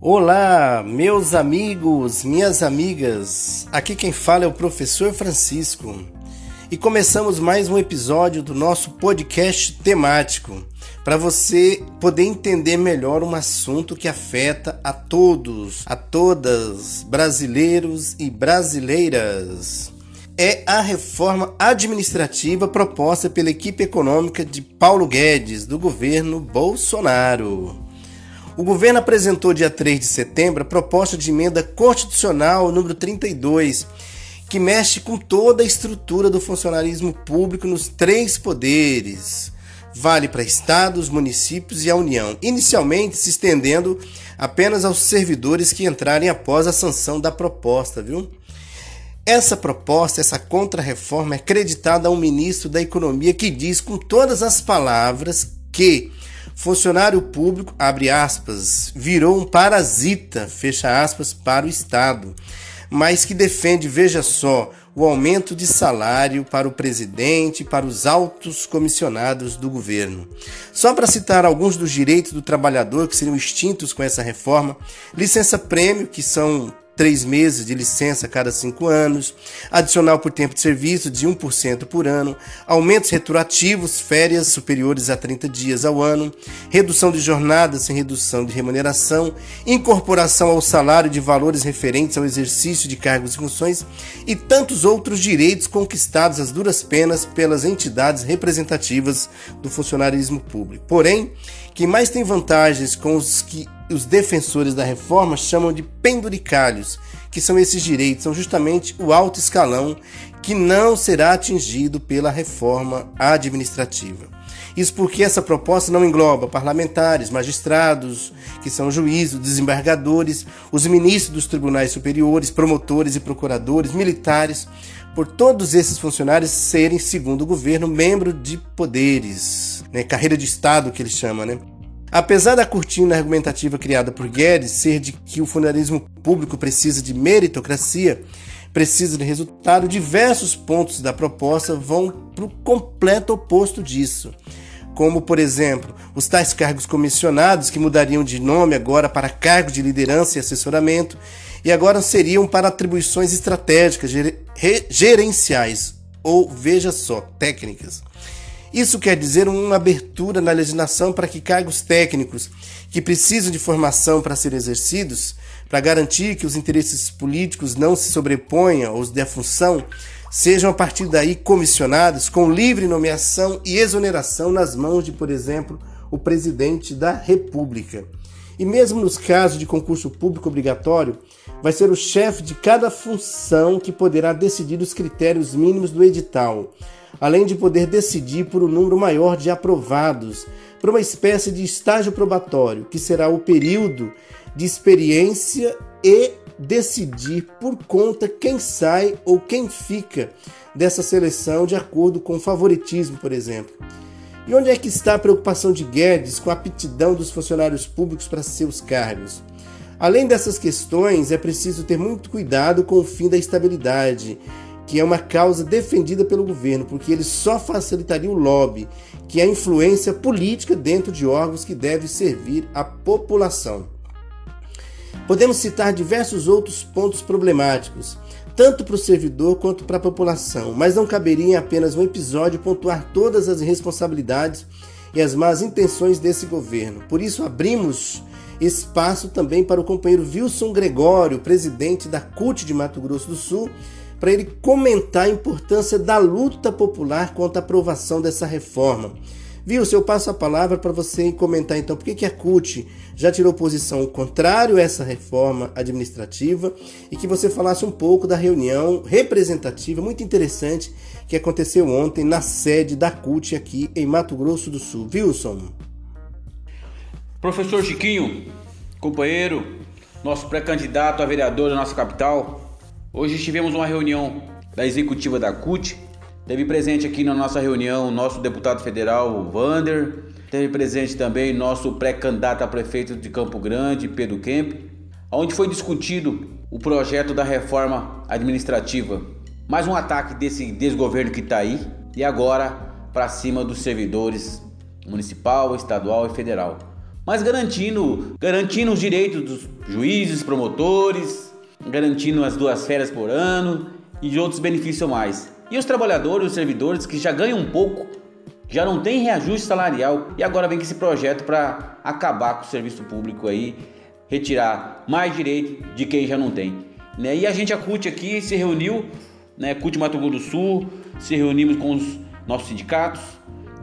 Olá, meus amigos, minhas amigas. Aqui quem fala é o professor Francisco. E começamos mais um episódio do nosso podcast temático, para você poder entender melhor um assunto que afeta a todos, a todas, brasileiros e brasileiras. É a reforma administrativa proposta pela equipe econômica de Paulo Guedes, do governo Bolsonaro. O governo apresentou dia 3 de setembro a proposta de emenda constitucional número 32, que mexe com toda a estrutura do funcionalismo público nos três poderes. Vale para estados, municípios e a União, inicialmente se estendendo apenas aos servidores que entrarem após a sanção da proposta, viu? Essa proposta, essa contrarreforma é creditada a um ministro da Economia que diz com todas as palavras que Funcionário público, abre aspas, virou um parasita, fecha aspas, para o Estado, mas que defende, veja só, o aumento de salário para o presidente e para os altos comissionados do governo. Só para citar alguns dos direitos do trabalhador que seriam extintos com essa reforma: licença-prêmio, que são três meses de licença a cada cinco anos, adicional por tempo de serviço de 1% por ano, aumentos retroativos, férias superiores a 30 dias ao ano, redução de jornada sem redução de remuneração, incorporação ao salário de valores referentes ao exercício de cargos e funções e tantos outros direitos conquistados às duras penas pelas entidades representativas do funcionarismo público. Porém, quem mais tem vantagens com os que os defensores da reforma chamam de penduricalhos, que são esses direitos, são justamente o alto escalão que não será atingido pela reforma administrativa. Isso porque essa proposta não engloba parlamentares, magistrados, que são juízes, desembargadores, os ministros dos tribunais superiores, promotores e procuradores, militares, por todos esses funcionários serem, segundo o governo, membro de poderes, né? carreira de Estado que ele chama, né? Apesar da cortina argumentativa criada por Guedes ser de que o fundamentalismo público precisa de meritocracia, precisa de resultado, diversos pontos da proposta vão para o completo oposto disso. Como, por exemplo, os tais cargos comissionados, que mudariam de nome agora para cargos de liderança e assessoramento, e agora seriam para atribuições estratégicas, gerenciais, ou, veja só, técnicas. Isso quer dizer uma abertura na legislação para que cargos técnicos que precisam de formação para serem exercidos, para garantir que os interesses políticos não se sobreponham aos da função, sejam a partir daí comissionados com livre nomeação e exoneração nas mãos de, por exemplo, o presidente da República. E mesmo nos casos de concurso público obrigatório, vai ser o chefe de cada função que poderá decidir os critérios mínimos do edital além de poder decidir por um número maior de aprovados, para uma espécie de estágio probatório, que será o período de experiência e decidir por conta quem sai ou quem fica dessa seleção de acordo com favoritismo, por exemplo. E onde é que está a preocupação de Guedes com a aptidão dos funcionários públicos para seus cargos? Além dessas questões, é preciso ter muito cuidado com o fim da estabilidade que é uma causa defendida pelo governo, porque ele só facilitaria o lobby, que é a influência política dentro de órgãos que devem servir à população. Podemos citar diversos outros pontos problemáticos, tanto para o servidor quanto para a população, mas não caberia em apenas um episódio pontuar todas as responsabilidades e as más intenções desse governo. Por isso, abrimos espaço também para o companheiro Wilson Gregório, presidente da CUT de Mato Grosso do Sul, para ele comentar a importância da luta popular contra a aprovação dessa reforma. Se eu passo a palavra para você comentar então por que, a CUT já tirou posição contrário a essa reforma administrativa e que você falasse um pouco da reunião representativa muito interessante que aconteceu ontem na sede da CUT aqui em Mato Grosso do Sul. Wilson? Professor Chiquinho, companheiro, nosso pré-candidato a vereador da nossa capital, Hoje tivemos uma reunião da executiva da CUT. Teve presente aqui na nossa reunião o nosso deputado federal Vander. Teve presente também nosso pré-candidato a prefeito de Campo Grande, Pedro Kemp, onde foi discutido o projeto da reforma administrativa. Mais um ataque desse desgoverno que está aí e agora para cima dos servidores municipal, estadual e federal. mas garantindo, garantindo os direitos dos juízes, promotores, garantindo as duas férias por ano e de outros benefícios mais. E os trabalhadores, os servidores que já ganham um pouco, já não tem reajuste salarial e agora vem com esse projeto para acabar com o serviço público aí, retirar mais direito de quem já não tem. Né? E a gente, a CUT aqui, se reuniu, né, CUT Mato Grosso do Sul, se reunimos com os nossos sindicatos,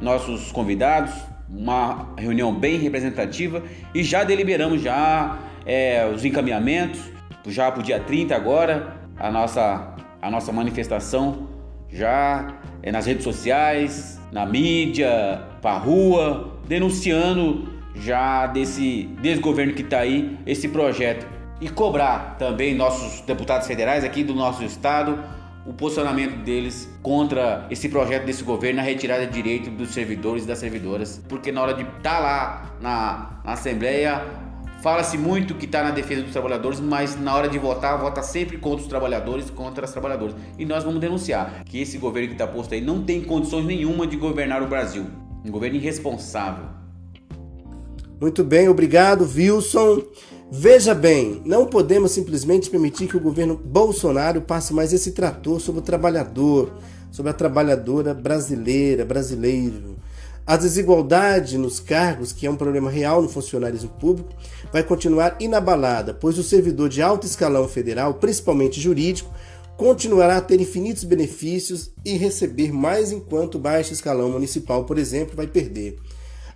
nossos convidados, uma reunião bem representativa e já deliberamos já é, os encaminhamentos, já para o dia 30 agora, a nossa, a nossa manifestação já é, nas redes sociais, na mídia, para rua, denunciando já desse desgoverno que está aí, esse projeto. E cobrar também nossos deputados federais aqui do nosso estado o posicionamento deles contra esse projeto desse governo, a retirada de direito dos servidores e das servidoras, porque na hora de estar tá lá na, na Assembleia, fala-se muito que está na defesa dos trabalhadores, mas na hora de votar, vota sempre contra os trabalhadores, contra as trabalhadoras. E nós vamos denunciar que esse governo que está posto aí não tem condições nenhuma de governar o Brasil. Um governo irresponsável. Muito bem, obrigado, Wilson. Veja bem, não podemos simplesmente permitir que o governo Bolsonaro passe mais esse trator sobre o trabalhador, sobre a trabalhadora brasileira, brasileiro. A desigualdade nos cargos, que é um problema real no funcionalismo público, vai continuar inabalada, pois o servidor de alto escalão federal, principalmente jurídico, continuará a ter infinitos benefícios e receber mais enquanto o baixo escalão municipal, por exemplo, vai perder.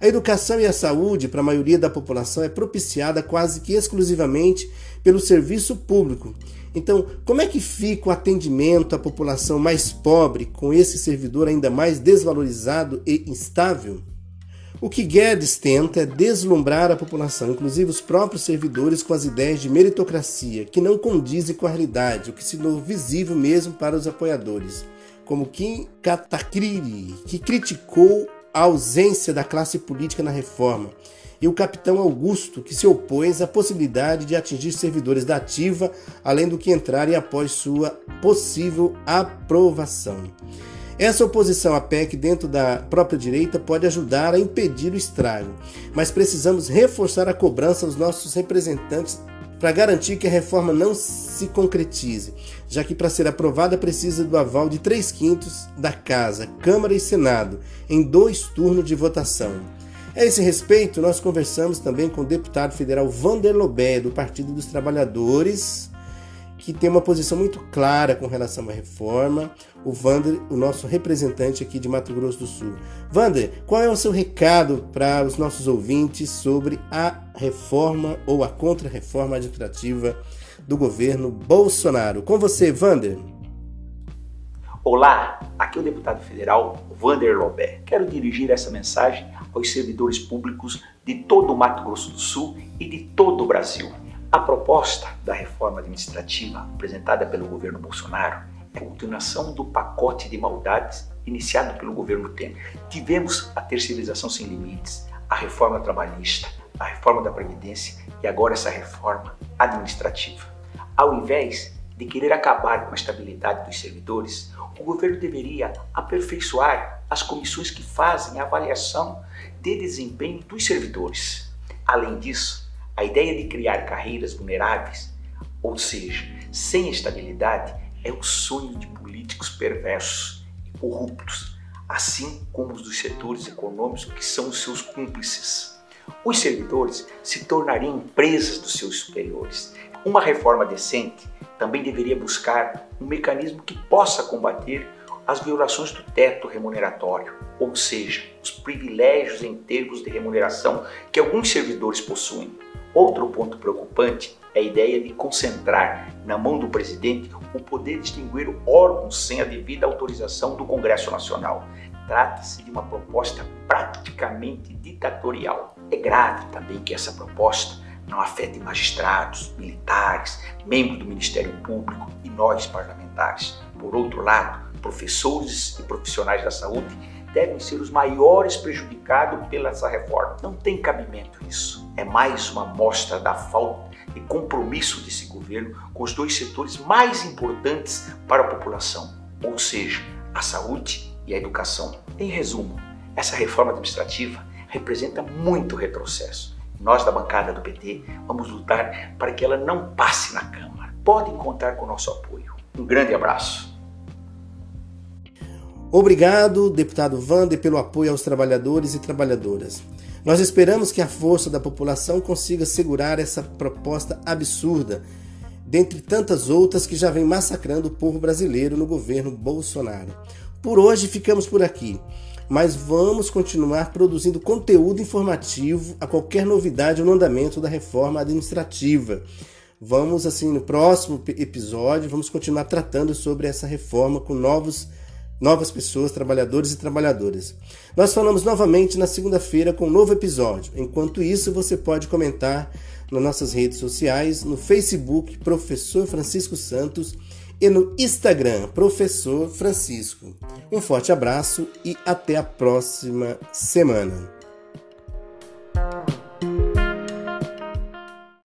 A educação e a saúde para a maioria da população é propiciada quase que exclusivamente pelo serviço público. Então, como é que fica o atendimento à população mais pobre com esse servidor ainda mais desvalorizado e instável? O que Guedes tenta é deslumbrar a população, inclusive os próprios servidores, com as ideias de meritocracia, que não condizem com a realidade, o que se tornou visível mesmo para os apoiadores, como Kim Katakriri, que criticou a ausência da classe política na reforma, e o capitão Augusto, que se opôs à possibilidade de atingir servidores da ativa, além do que entrarem após sua possível aprovação. Essa oposição à PEC dentro da própria direita pode ajudar a impedir o estrago, mas precisamos reforçar a cobrança aos nossos representantes para garantir que a reforma não se concretize, já que para ser aprovada precisa do aval de 3 quintos da Casa, Câmara e Senado, em dois turnos de votação. A esse respeito, nós conversamos também com o deputado federal Vander Lobé, do Partido dos Trabalhadores, que tem uma posição muito clara com relação à reforma. O Vander, o nosso representante aqui de Mato Grosso do Sul. Vander, qual é o seu recado para os nossos ouvintes sobre a reforma ou a contra-reforma administrativa do governo Bolsonaro? Com você, Vander. Olá, aqui é o deputado federal Vander Lobé. Quero dirigir essa mensagem aos servidores públicos de todo o Mato Grosso do Sul e de todo o Brasil. A proposta da reforma administrativa apresentada pelo governo Bolsonaro é a continuação do pacote de maldades iniciado pelo governo Temer. Tivemos a terceirização sem limites, a reforma trabalhista, a reforma da Previdência e agora essa reforma administrativa. Ao invés de querer acabar com a estabilidade dos servidores, o governo deveria aperfeiçoar as comissões que fazem a avaliação de desempenho dos servidores. Além disso, a ideia de criar carreiras vulneráveis, ou seja, sem estabilidade, é o sonho de políticos perversos e corruptos, assim como os dos setores econômicos que são os seus cúmplices. Os servidores se tornariam empresas dos seus superiores. Uma reforma decente também deveria buscar um mecanismo que possa combater as violações do teto remuneratório, ou seja, os privilégios em termos de remuneração que alguns servidores possuem. Outro ponto preocupante é a ideia de concentrar na mão do presidente o poder de extinguir órgãos sem a devida autorização do Congresso Nacional. Trata-se de uma proposta praticamente ditatorial. É grave também que essa proposta não afete magistrados, militares, membros do Ministério Público e nós parlamentares. Por outro lado, professores e profissionais da saúde devem ser os maiores prejudicados pela essa reforma. Não tem cabimento isso. É mais uma mostra da falta de compromisso desse governo com os dois setores mais importantes para a população, ou seja, a saúde e a educação. Em resumo, essa reforma administrativa representa muito retrocesso Nós da bancada do PT vamos lutar para que ela não passe na Câmara. Podem contar com o nosso apoio. Um grande abraço. Obrigado, deputado Vander, pelo apoio aos trabalhadores e trabalhadoras. Nós esperamos que a força da população consiga segurar essa proposta absurda, dentre tantas outras que já vem massacrando o povo brasileiro no governo Bolsonaro. Por hoje ficamos por aqui, mas vamos continuar produzindo conteúdo informativo a qualquer novidade no andamento da reforma administrativa. Vamos, assim, no próximo episódio, vamos continuar tratando sobre essa reforma com novos novas pessoas, trabalhadores e trabalhadoras. Nós falamos novamente na segunda-feira com um novo episódio. Enquanto isso, você pode comentar nas nossas redes sociais, no Facebook Professor Francisco Santos e no Instagram Professor Francisco. Um forte abraço e até a próxima semana.